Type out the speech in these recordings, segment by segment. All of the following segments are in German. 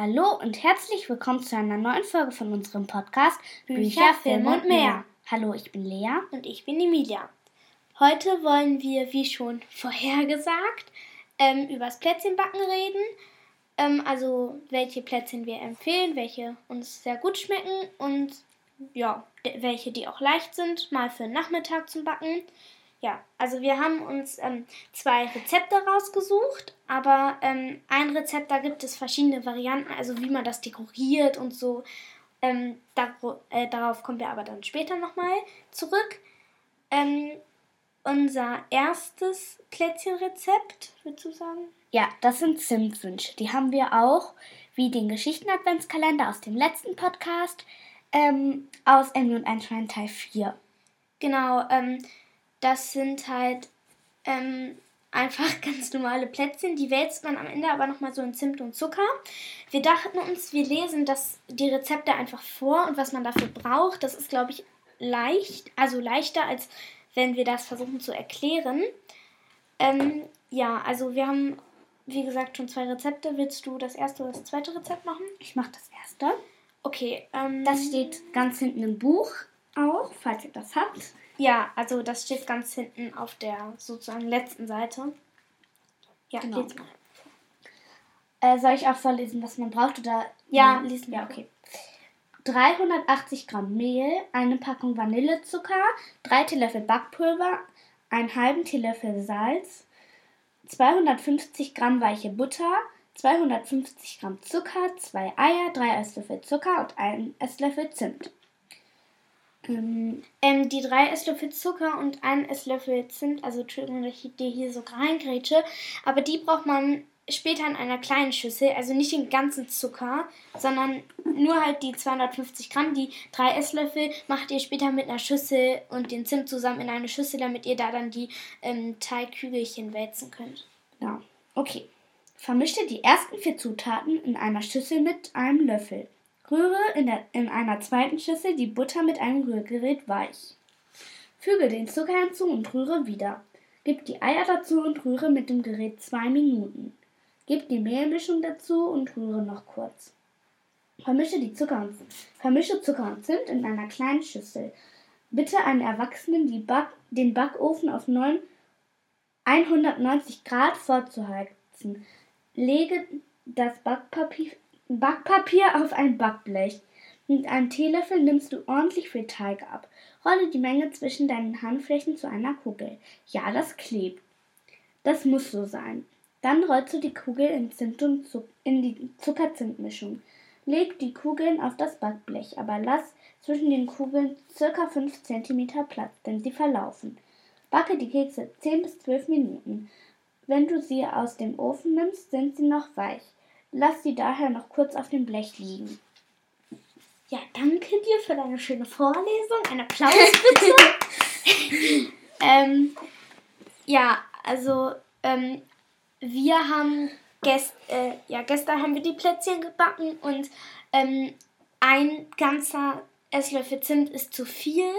Hallo und herzlich willkommen zu einer neuen Folge von unserem Podcast Bücher, Bücher Film und mehr. Hallo, ich bin Lea. Und ich bin Emilia. Heute wollen wir, wie schon vorhergesagt, ähm, über das Plätzchenbacken reden. Ähm, also, welche Plätzchen wir empfehlen, welche uns sehr gut schmecken und ja, welche, die auch leicht sind, mal für den Nachmittag zum Backen. Ja, also wir haben uns ähm, zwei Rezepte rausgesucht, aber ähm, ein Rezept, da gibt es verschiedene Varianten, also wie man das dekoriert und so. Ähm, da, äh, darauf kommen wir aber dann später nochmal zurück. Ähm, unser erstes Plätzchenrezept, würdest du sagen? Ja, das sind Zimtwünsche. Die haben wir auch, wie den Geschichten-Adventskalender aus dem letzten Podcast, ähm, aus Emmy und Einstein Teil 4. Genau, ähm, das sind halt ähm, einfach ganz normale Plätzchen. Die wälzt man am Ende aber nochmal so in Zimt und Zucker. Wir dachten uns, wir lesen das, die Rezepte einfach vor und was man dafür braucht. Das ist, glaube ich, leicht, also leichter, als wenn wir das versuchen zu erklären. Ähm, ja, also wir haben, wie gesagt, schon zwei Rezepte. Willst du das erste oder das zweite Rezept machen? Ich mache das erste. Okay. Ähm, das steht ganz hinten im Buch auch, falls ihr das habt. Ja, also das steht ganz hinten auf der sozusagen letzten Seite. Ja, genau. mal. Äh, soll ich auch vorlesen, was man braucht? Oder? Ja, ja lesen wir. Ja, okay. 380 Gramm Mehl, eine Packung Vanillezucker, 3 Teelöffel Backpulver, einen halben Teelöffel Salz, 250 Gramm weiche Butter, 250 Gramm Zucker, 2 Eier, 3 Esslöffel Zucker und 1 Esslöffel Zimt. Ähm, die drei Esslöffel Zucker und ein Esslöffel Zimt, also Entschuldigung, dass ich dir hier so reingrätsche, aber die braucht man später in einer kleinen Schüssel, also nicht den ganzen Zucker, sondern nur halt die 250 Gramm. Die drei Esslöffel macht ihr später mit einer Schüssel und den Zimt zusammen in eine Schüssel, damit ihr da dann die ähm, Teigkügelchen wälzen könnt. Genau. Okay. Vermische die ersten vier Zutaten in einer Schüssel mit einem Löffel. Rühre in, der, in einer zweiten Schüssel die Butter mit einem Rührgerät weich. Füge den Zucker hinzu und rühre wieder. Gib die Eier dazu und rühre mit dem Gerät zwei Minuten. Gib die Mehlmischung dazu und rühre noch kurz. Vermische, die Zucker und, vermische Zucker und Zimt in einer kleinen Schüssel. Bitte einen Erwachsenen Back, den Backofen auf 9, 190 Grad vorzuheizen. Lege das Backpapier Backpapier auf ein Backblech. Mit einem Teelöffel nimmst du ordentlich viel Teig ab. Rolle die Menge zwischen deinen Handflächen zu einer Kugel. Ja, das klebt. Das muss so sein. Dann rollst du die Kugel in, Zimt und Zuck in die Zuckerzimtmischung. Leg die Kugeln auf das Backblech, aber lass zwischen den Kugeln ca. 5 cm Platz, denn sie verlaufen. Backe die Kekse 10 bis 12 Minuten. Wenn du sie aus dem Ofen nimmst, sind sie noch weich. Lass sie daher noch kurz auf dem Blech liegen. Ja, danke dir für deine schöne Vorlesung. Ein Applaus bitte. ähm, ja, also ähm, wir haben gest, äh, ja, gestern haben wir die Plätzchen gebacken und ähm, ein ganzer Esslöffel Zimt ist zu viel.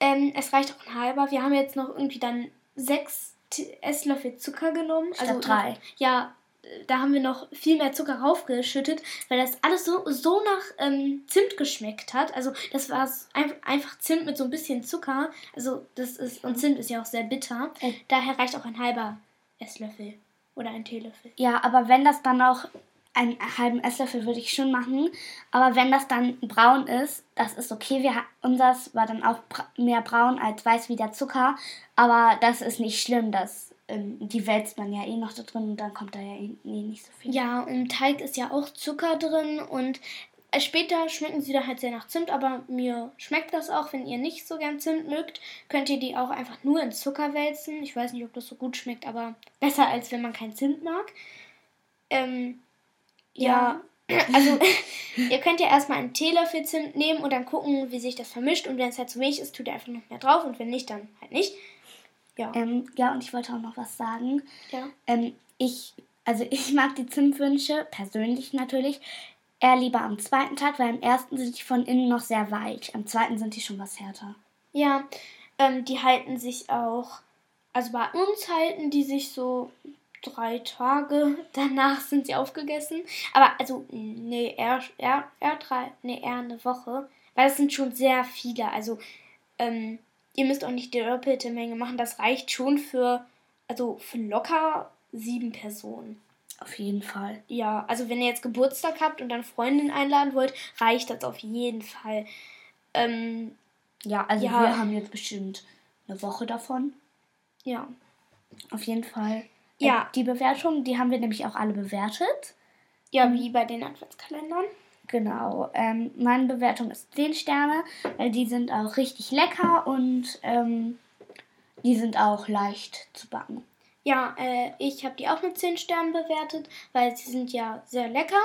Ähm, es reicht auch ein halber. Wir haben jetzt noch irgendwie dann sechs Esslöffel Zucker genommen. Statt also drei. Ja, da haben wir noch viel mehr Zucker raufgeschüttet, weil das alles so, so nach ähm, Zimt geschmeckt hat. Also das war einfach Zimt mit so ein bisschen Zucker. Also das ist, und Zimt ist ja auch sehr bitter. Daher reicht auch ein halber Esslöffel oder ein Teelöffel. Ja, aber wenn das dann auch einen halben Esslöffel würde ich schon machen. Aber wenn das dann braun ist, das ist okay. Wir, unseres war dann auch mehr braun als weiß wie der Zucker. Aber das ist nicht schlimm. Das ähm, die wälzt man ja eh noch da drin und dann kommt da ja eh, eh nicht so viel. Ja, im Teig ist ja auch Zucker drin und äh, später schmecken sie da halt sehr nach Zimt, aber mir schmeckt das auch. Wenn ihr nicht so gern Zimt mögt, könnt ihr die auch einfach nur in Zucker wälzen. Ich weiß nicht, ob das so gut schmeckt, aber besser als wenn man kein Zimt mag. Ähm, ja. ja. Also, ihr könnt ja erstmal einen Teelöffel Zimt nehmen und dann gucken, wie sich das vermischt. Und wenn es halt zu wenig ist, tut ihr einfach noch mehr drauf. Und wenn nicht, dann halt nicht. Ja. Ähm, ja, und ich wollte auch noch was sagen. Ja. Ähm, ich, also ich mag die Zimtwünsche, persönlich natürlich, eher lieber am zweiten Tag, weil am ersten sind die von innen noch sehr weich. Am zweiten sind die schon was härter. Ja, ähm, die halten sich auch, also bei uns halten die sich so drei Tage. Danach sind sie aufgegessen. Aber also, nee, eher, eher, eher drei, nee, eher eine Woche. Weil es sind schon sehr viele. Also, ähm, ihr müsst auch nicht die doppelte Menge machen. Das reicht schon für, also für locker sieben Personen. Auf jeden Fall. Ja, also wenn ihr jetzt Geburtstag habt und dann Freundin einladen wollt, reicht das auf jeden Fall. Ähm, ja, also Ja. wir haben jetzt bestimmt eine Woche davon. ja. Auf jeden Fall. Ja. Äh, Die Bewertungen, die haben wir nämlich auch alle bewertet. Ja, wie bei den Adventskalendern. Genau. Ähm, meine Bewertung ist 10 Sterne, weil die sind auch richtig lecker und ähm, die sind auch leicht zu backen. Ja, äh, ich habe die auch mit 10 Sternen bewertet, weil sie sind ja sehr lecker.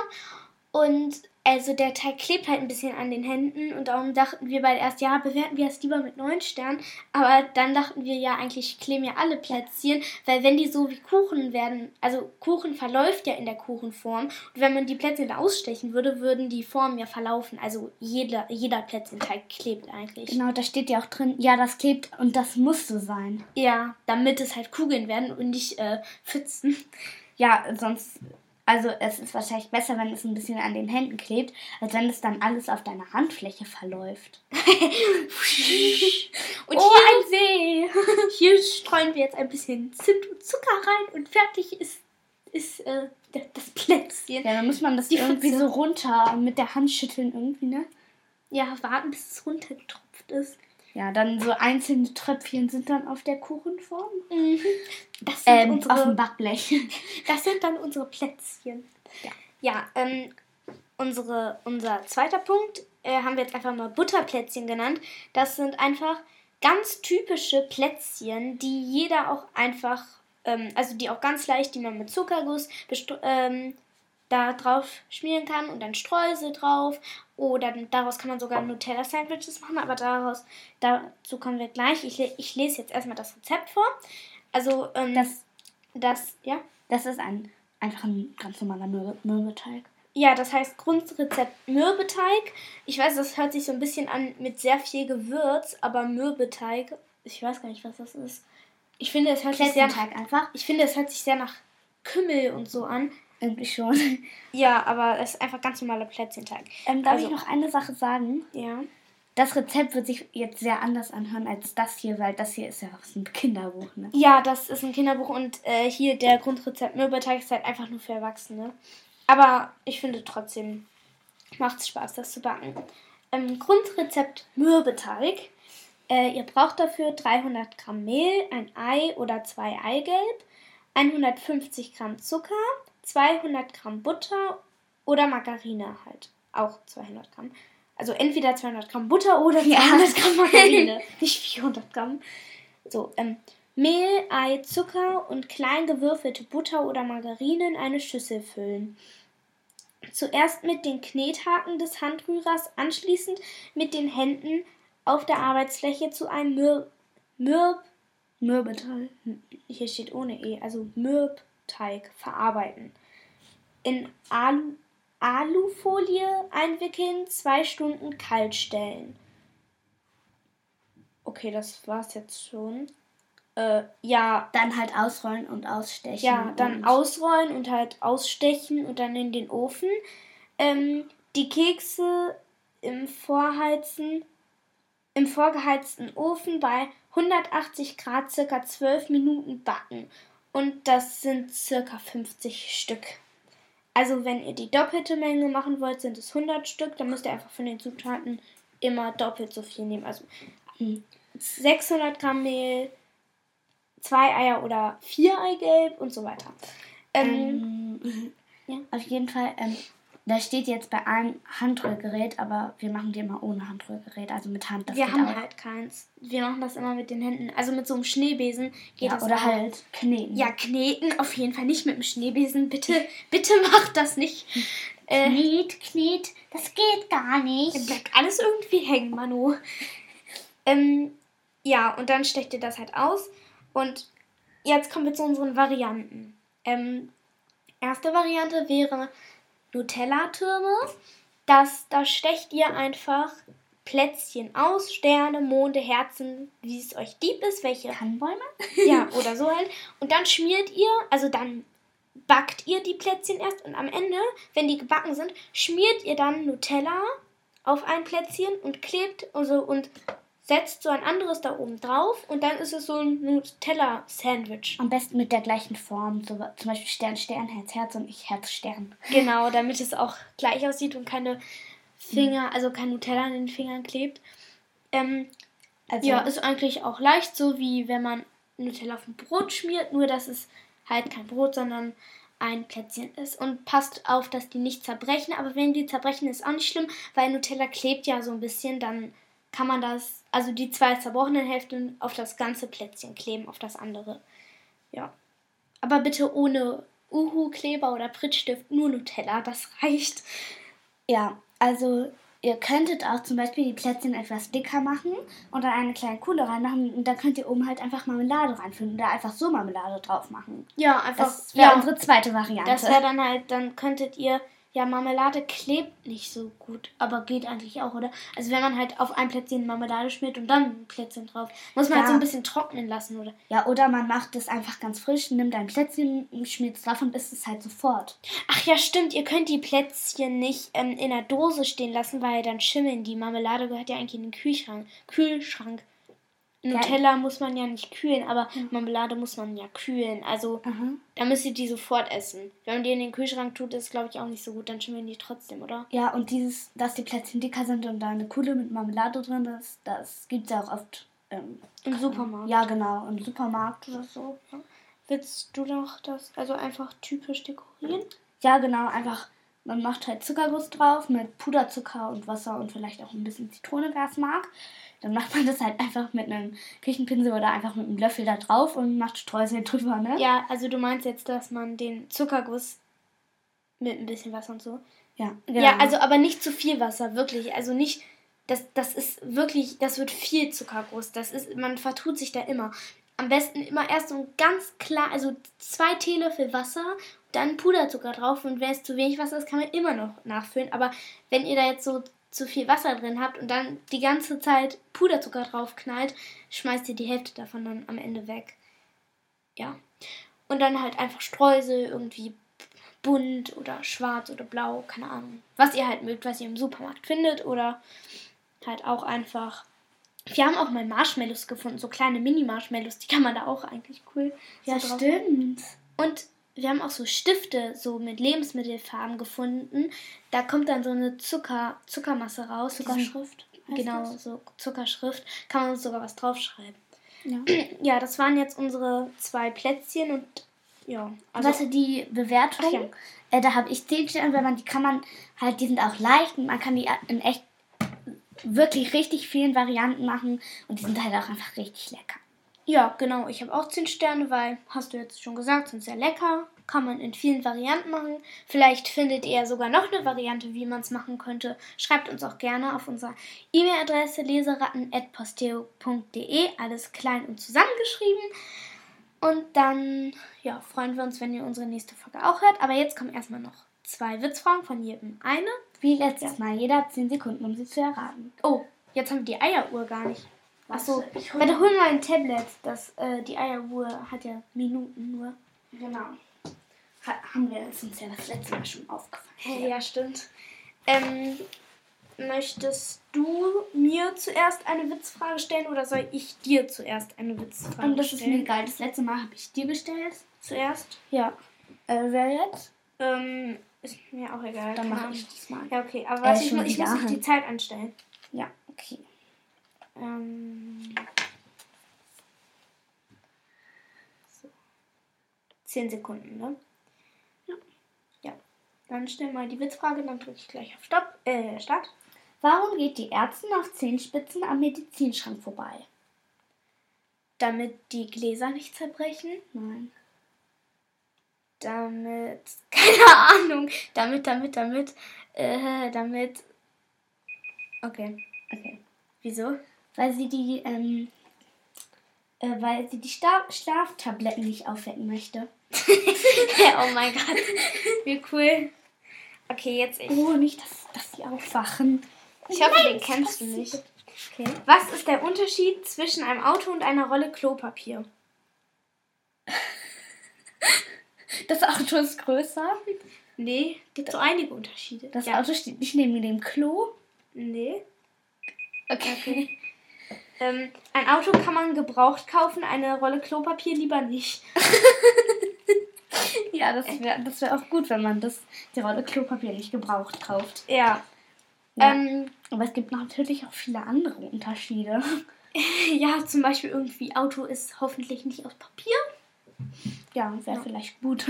Und also der Teig klebt halt ein bisschen an den Händen und darum dachten wir beide erst, ja, bewerten wir es lieber mit 9 Sternen. Aber dann dachten wir, ja, eigentlich kleben ja alle Plätzchen, weil wenn die so wie Kuchen werden, also Kuchen verläuft ja in der Kuchenform und wenn man die Plätzchen da ausstechen würde, würden die Formen ja verlaufen. Also jeder, jeder Plätzchenteig klebt eigentlich. Genau, da steht ja auch drin, ja, das klebt und das muss so sein. Ja, damit es halt Kugeln werden und nicht äh, Pfützen. Ja, sonst, also es ist wahrscheinlich besser, wenn es ein bisschen an den Händen klebt, als wenn es dann alles auf deiner Handfläche verläuft. Und Oh, hier, ein See! hier streuen wir jetzt ein bisschen Zimt und Zucker rein und fertig ist, ist äh, das Plätzchen. Ja, dann muss man das Die irgendwie Pfütze. so runter mit der Hand schütteln irgendwie, ne? Ja, warten, bis es runtergetropft ist. Ja, dann so einzelne Tröpfchen sind dann auf der Kuchenform. Das sind, Ähm, auf dem unsere, Backblech. das sind dann unsere Plätzchen. Ja. Ja, ähm, unsere, unser zweiter Punkt äh, haben wir jetzt einfach mal Butterplätzchen genannt. Das sind einfach ganz typische Plätzchen, die jeder auch einfach, ähm, also die auch ganz leicht, die man mit Zuckerguss ähm, da drauf schmieren kann und dann Streusel drauf. Oder daraus kann man sogar Nutella-Sandwiches machen, aber daraus, dazu kommen wir gleich. Ich, ich lese jetzt erstmal das Rezept vor. Also, ähm, Das, das, ja. das ist ein, einfach ein ganz normaler Mürbe Mürbeteig. Ja, das heißt Grundrezept Mürbeteig. Ich weiß, das hört sich so ein bisschen an mit sehr viel Gewürz, aber Mürbeteig, ich weiß gar nicht, was das ist. Ich finde, es hört sich sehr nach, einfach. ich finde, es hört sich sehr nach Kümmel und so an. Irgendwie schon. Ja, aber es ist einfach ganz normaler Plätzchenteig. Ähm, darf Also- ich noch eine Sache sagen? Ja. Das Rezept wird sich jetzt sehr anders anhören als das hier, weil das hier ist ja aus einem Kinderbuch, ne? Ja, das ist ein Kinderbuch und äh, hier der Grundrezept Mürbeteig ist halt einfach nur für Erwachsene. Aber ich finde trotzdem macht es Spaß, das zu backen. Ähm, Grundrezept Mürbeteig. Äh, ihr braucht dafür 300 Gramm Mehl, ein Ei oder zwei Eigelb, 150 Gramm Zucker, 200 Gramm Butter oder Margarine halt. Auch 200 Gramm. Also entweder 200 Gramm Butter oder 200 Ja. Gramm Margarine. Nicht 400 Gramm. So, ähm, Mehl, Ei, Zucker und klein gewürfelte Butter oder Margarine in eine Schüssel füllen. Zuerst mit den Knethaken des Handrührers, anschließend mit den Händen auf der Arbeitsfläche zu einem Mürb, Mürb Mürbeteig. hier steht ohne E, also Mürbteig verarbeiten. In Alu, Alufolie einwickeln, zwei Stunden kalt stellen. Okay, das war's jetzt schon. Äh, ja, Dann halt ausrollen und ausstechen. ja, dann und ausrollen und halt ausstechen und dann in den Ofen. Ähm, die Kekse im Vorheizen, im vorgeheizten Ofen bei 180 Grad circa 12 Minuten backen. Und das sind circa 50 Stück. Also wenn ihr die doppelte Menge machen wollt, sind es 100 Stück. Dann müsst ihr einfach von den Zutaten immer doppelt so viel nehmen. Also Hm. 600 Gramm Mehl, zwei Eier oder vier Eigelb und so weiter. Ähm, Ähm, Ja. Auf jeden Fall, ähm, da steht jetzt bei einem Handrührgerät, aber wir machen die immer ohne Handrührgerät, also mit Hand. Das wir haben auch. halt keins. Wir machen das immer mit den Händen. Also mit so einem Schneebesen geht ja, das oder auch. halt kneten. Ja, kneten auf jeden Fall nicht mit dem Schneebesen. Bitte, bitte macht das nicht. Äh, Knet, knet, das geht gar Dann nicht. bleibt alles irgendwie hängen, Manu. Ähm, ja, und dann stecht ihr das halt aus. Und jetzt kommen wir zu unseren Varianten. Ähm, erste Variante wäre Nutella-Türme. Das, da stecht ihr einfach Plätzchen aus, Sterne, Monde, Herzen, wie es euch lieb ist, welche Tannenbäume? ja, oder so halt. Und dann schmiert ihr, also dann backt ihr die Plätzchen erst und am Ende, wenn die gebacken sind, schmiert ihr dann Nutella auf ein Plätzchen und klebt also und setzt so ein anderes da oben drauf und dann ist es so ein Nutella-Sandwich. Am besten mit der gleichen Form, so zum Beispiel Stern, Stern, Herz, Herz und ich Herz, Stern. Genau, damit es auch gleich aussieht und keine Finger, also kein Nutella an den Fingern klebt. Ähm, Also, ja, ist eigentlich auch leicht, so wie wenn man Nutella auf ein Brot schmiert, nur dass es halt kein Brot, sondern ein Plätzchen ist. Und passt auf, dass die nicht zerbrechen. Aber wenn die zerbrechen, ist auch nicht schlimm, weil Nutella klebt ja so ein bisschen. Dann kann man das, also die zwei zerbrochenen Hälften auf das ganze Plätzchen kleben, auf das andere. Ja. Aber bitte ohne Uhu-Kleber oder Prittstift, nur Nutella, das reicht. ja, also ihr könntet auch zum Beispiel die Plätzchen etwas dicker machen und dann eine kleine Kuhle reinmachen und dann könnt ihr oben halt einfach Marmelade reinfüllen oder einfach so Marmelade drauf machen. Ja, einfach. Das wäre ja. unsere zweite Variante. Das wäre dann halt, dann könntet ihr, ja, Marmelade klebt nicht so gut, aber geht eigentlich auch, oder? Also wenn man halt auf ein Plätzchen Marmelade schmiert und dann ein Plätzchen drauf, muss man halt Ja. so ein bisschen trocknen lassen, oder? ja, oder man macht es einfach ganz frisch, nimmt ein Plätzchen, schmiert es drauf und isst es halt sofort. Ach ja, stimmt, ihr könnt die Plätzchen nicht ähm, in der Dose stehen lassen, weil dann schimmeln die. Marmelade gehört ja eigentlich in den Kühlschrank. Kühlschrank. Nutella muss man ja nicht kühlen, aber Marmelade muss man ja kühlen. Also Aha. da müsst ihr die sofort essen. Wenn man die in den Kühlschrank tut, ist glaube ich auch nicht so gut, dann schimmeln die trotzdem, oder? Ja, und dieses, dass die Plätzchen dicker sind und da eine Kuhle mit Marmelade drin ist, das gibt es ja auch oft. Ähm, Im Supermarkt. ja, genau, im Supermarkt oder so. Willst du doch das also einfach typisch dekorieren? Ja, genau, einfach, man macht halt Zuckerguss drauf mit Puderzucker und Wasser und vielleicht auch ein bisschen Zitrone, wer es mag. Dann macht man das halt einfach mit einem Küchenpinsel oder einfach mit einem Löffel da drauf und macht Streusel drüber, ne? Ja, also du meinst jetzt, dass man den Zuckerguss mit ein bisschen Wasser und so. Ja, genau. Ja, also aber nicht zu viel Wasser, wirklich. Also nicht, das, das ist wirklich, das wird viel Zuckerguss. Das ist, man vertut sich da immer. Am besten immer erst so ein ganz klar, also zwei Teelöffel Wasser, dann Puderzucker drauf und wenn es zu wenig Wasser ist, kann man immer noch nachfüllen. Aber wenn ihr da jetzt so zu viel Wasser drin habt und dann die ganze Zeit Puderzucker drauf knallt, schmeißt ihr die Hälfte davon dann am Ende weg. Ja. Und dann halt einfach Streusel, irgendwie bunt oder schwarz oder blau, keine Ahnung. Was ihr halt mögt, was ihr im Supermarkt findet oder halt auch einfach. Wir haben auch mal Marshmallows gefunden, so kleine Mini-Marshmallows, die kann man da auch eigentlich cool. ja, so stimmt. Und wir haben auch so Stifte so mit Lebensmittelfarben gefunden. Da kommt dann so eine Zucker, Zuckermasse raus. Zuckerschrift. Genau, das? so Zuckerschrift. Kann man sogar was draufschreiben. Ja. Ja, das waren jetzt unsere zwei Plätzchen und ja. Also, Also, die Bewertung, ja. äh, da habe ich 10 Sterne, weil man die kann man halt, die sind auch leicht und man kann die in echt wirklich richtig vielen Varianten machen und die sind halt auch einfach richtig lecker. Ja, genau. Ich habe auch 10 Sterne, weil, hast du jetzt schon gesagt, sind sehr lecker. Kann man in vielen Varianten machen. Vielleicht findet ihr sogar noch eine Variante, wie man es machen könnte. Schreibt uns auch gerne auf unserer E-Mail-Adresse leseratten.posteo.de. Alles klein und zusammengeschrieben. Und dann ja, freuen wir uns, wenn ihr unsere nächste Folge auch hört. Aber jetzt kommen erstmal noch zwei Witzfragen von jedem eine. Wie letztes Mal, jeder hat 10 Sekunden, um sie zu erraten. Oh, jetzt haben wir die Eieruhr gar nicht. Achso, Warte, ich hol warte, hol mal ein Tablet. Das, äh, die Eieruhr hat ja Minuten nur. Genau. Ha haben wir uns ja das letzte Mal schon aufgefallen. Hey, ja, stimmt. Ähm, möchtest du mir zuerst eine Witzfrage stellen oder soll ich dir zuerst eine Witzfrage Und das ist mir stellen? egal. Das letzte Mal habe ich dir gestellt. Zuerst? Ja. Äh, wer jetzt? Ähm, ist mir auch egal. Dann mache ich das mal. Ja, okay, aber Äh, warte, ich, mu- ich muss wieder. noch die Zeit anstellen. Ja, okay. Ähm, so. Zehn Sekunden, ne? Ja. Ja. Dann stell mal die Witzfrage, dann drücke ich gleich auf Stopp, äh, Start. Warum geht die Ärztin nach Zehenspitzen am Medizinschrank vorbei? Damit die Gläser nicht zerbrechen. Nein. Damit, keine Ahnung. Damit, damit, damit, äh, damit. Okay. Okay. Wieso? Weil sie die, ähm, äh, weil sie die Sta Schlaftabletten nicht aufwecken möchte. oh mein Gott. Wie cool. Okay, jetzt ich. Oh, nicht, dass, dass sie aufwachen. Ich hoffe, Nein, den kennst du nicht. Okay. Was ist der Unterschied zwischen einem Auto und einer Rolle Klopapier? Das Auto ist größer. Nee, gibt so einige Unterschiede. Das Auto steht nicht neben dem Klo. Nee. Okay. Ähm, ein Auto kann man gebraucht kaufen, eine Rolle Klopapier lieber nicht. Ja, das wäre das wär auch gut, wenn man das, die Rolle Klopapier nicht gebraucht kauft. Ja. Ja. Ähm, Aber es gibt natürlich auch viele andere Unterschiede. ja, zum Beispiel irgendwie Auto ist hoffentlich nicht aus Papier. Ja, wäre vielleicht gut.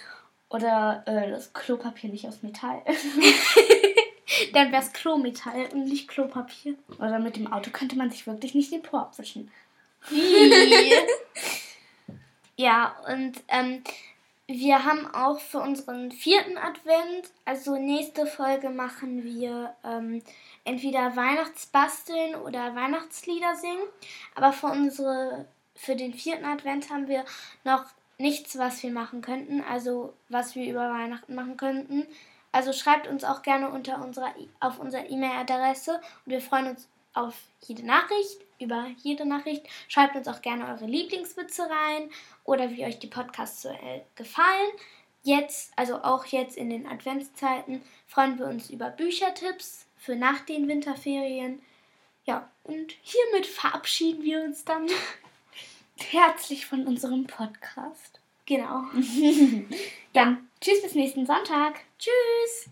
Oder äh, das Klopapier nicht aus Metall. Dann wäre es Klometall und nicht Klopapier. Oder mit dem Auto könnte man sich wirklich nicht den Po abwischen. ja, und ähm, wir haben auch für unseren vierten Advent, also nächste Folge machen wir ähm, entweder Weihnachtsbasteln oder Weihnachtslieder singen. Aber für unsere, für den vierten Advent haben wir noch nichts, was wir machen könnten, also was wir über Weihnachten machen könnten. Also schreibt uns auch gerne unter unserer, auf unserer E-Mail-Adresse und wir freuen uns auf jede Nachricht, über jede Nachricht. Schreibt uns auch gerne eure Lieblingswitze rein oder wie euch die Podcasts so äh, gefallen. Jetzt, also auch jetzt in den Adventszeiten, freuen wir uns über Büchertipps für nach den Winterferien. Ja, und hiermit verabschieden wir uns dann. Herzlich von unserem Podcast. Genau. Dann tschüss bis nächsten Sonntag. Tschüss.